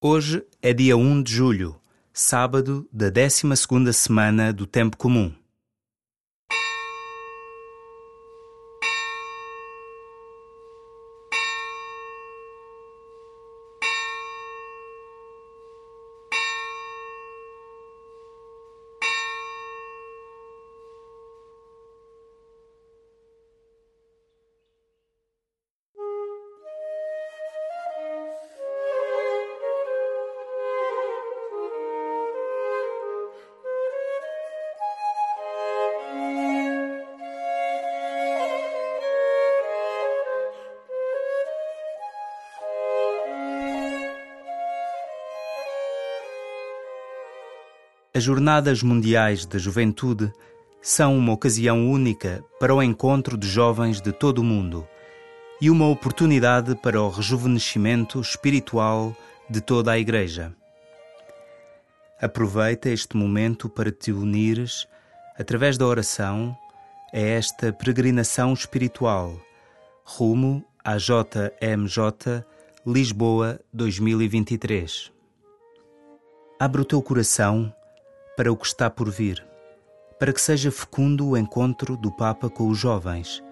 Hoje é dia 1 de julho, sábado da 12ª semana do Tempo Comum. As Jornadas Mundiais da Juventude são uma ocasião única para o encontro de jovens de todo o mundo e uma oportunidade para o rejuvenescimento espiritual de toda a Igreja. Aproveita este momento para te unires, através da oração, a esta peregrinação espiritual rumo à JMJ Lisboa 2023. Abre o teu coração para o que está por vir, para que seja fecundo o encontro do Papa com os jovens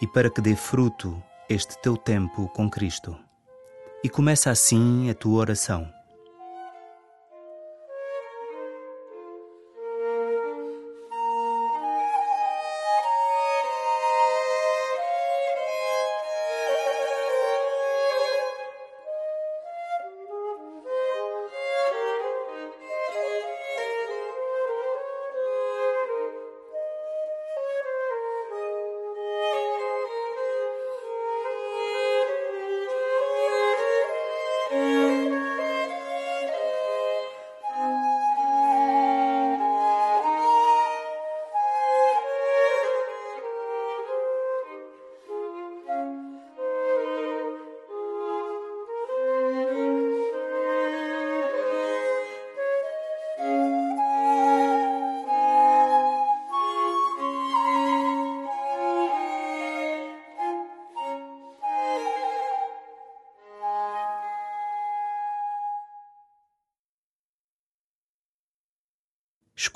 e para que dê fruto este teu tempo com Cristo. E começa assim a tua oração.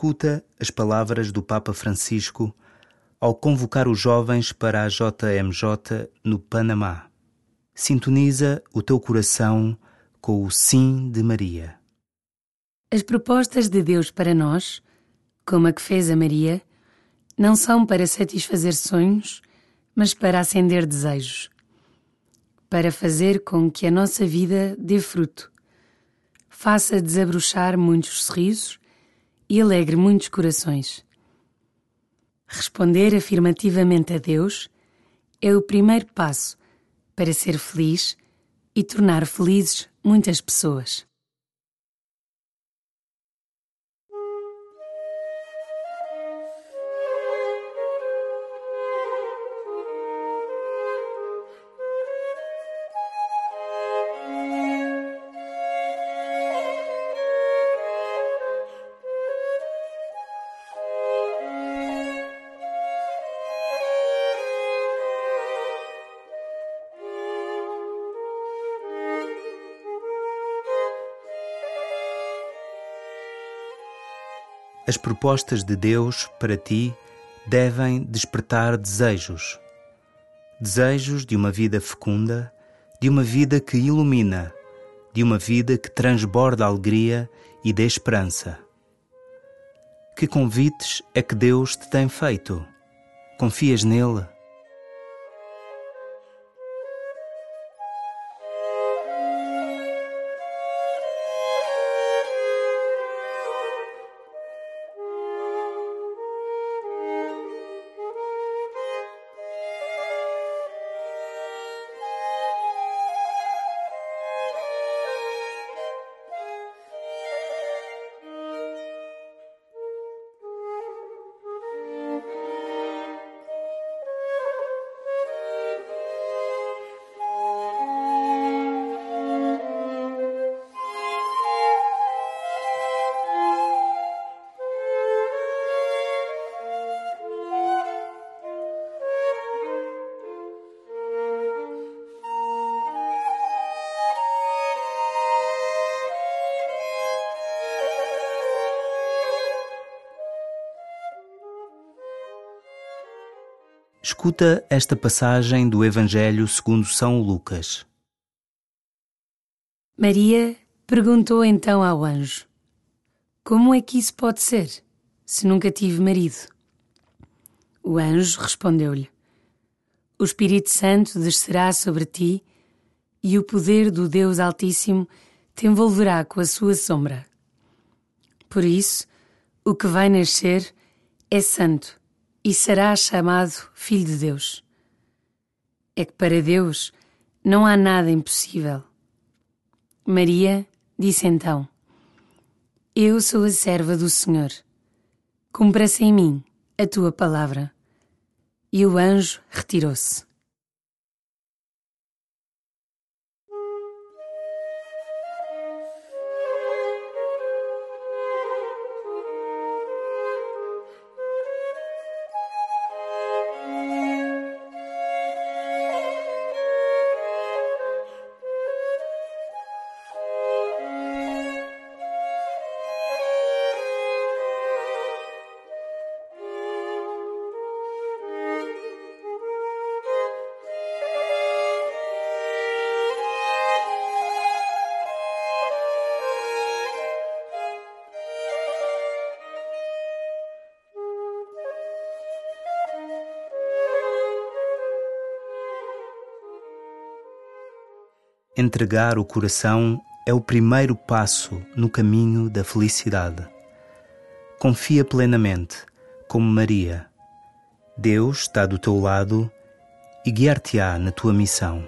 Escuta as palavras do Papa Francisco ao convocar os jovens para a JMJ no Panamá. Sintoniza o teu coração com o sim de Maria. As propostas de Deus para nós, como a que fez a Maria, não são para satisfazer sonhos, mas para acender desejos, para fazer com que a nossa vida dê fruto, faça desabrochar muitos sorrisos e alegre muitos corações. Responder afirmativamente a Deus é o primeiro passo para ser feliz e tornar felizes muitas pessoas. As propostas de Deus para ti devem despertar desejos. Desejos de uma vida fecunda, de uma vida que ilumina, de uma vida que transborda alegria e dê esperança. Que convites é que Deus te tem feito? Confias nele? Escuta esta passagem do Evangelho segundo São Lucas. Maria perguntou então ao anjo: Como é que isso pode ser, se nunca tive marido? O anjo respondeu-lhe: O Espírito Santo descerá sobre ti e o poder do Deus Altíssimo te envolverá com a sua sombra. Por isso, o que vai nascer é santo e será chamado Filho de Deus. É que para Deus não há nada impossível. Maria disse então: Eu sou a serva do Senhor. Cumpra-se em mim a tua palavra. E o anjo retirou-se. Entregar o coração é o primeiro passo no caminho da felicidade. Confia plenamente, como Maria. Deus está do teu lado e guiar-te-á na tua missão.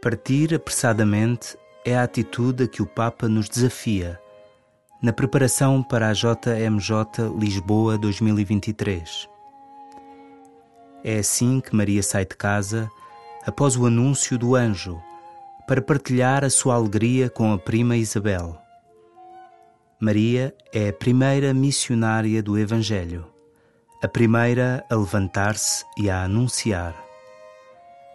Partir apressadamente é a atitude a que o Papa nos desafia na preparação para a JMJ Lisboa 2023. É assim que Maria sai de casa após o anúncio do anjo para partilhar a sua alegria com a prima Isabel. Maria é a primeira missionária do Evangelho, a primeira a levantar-se e a anunciar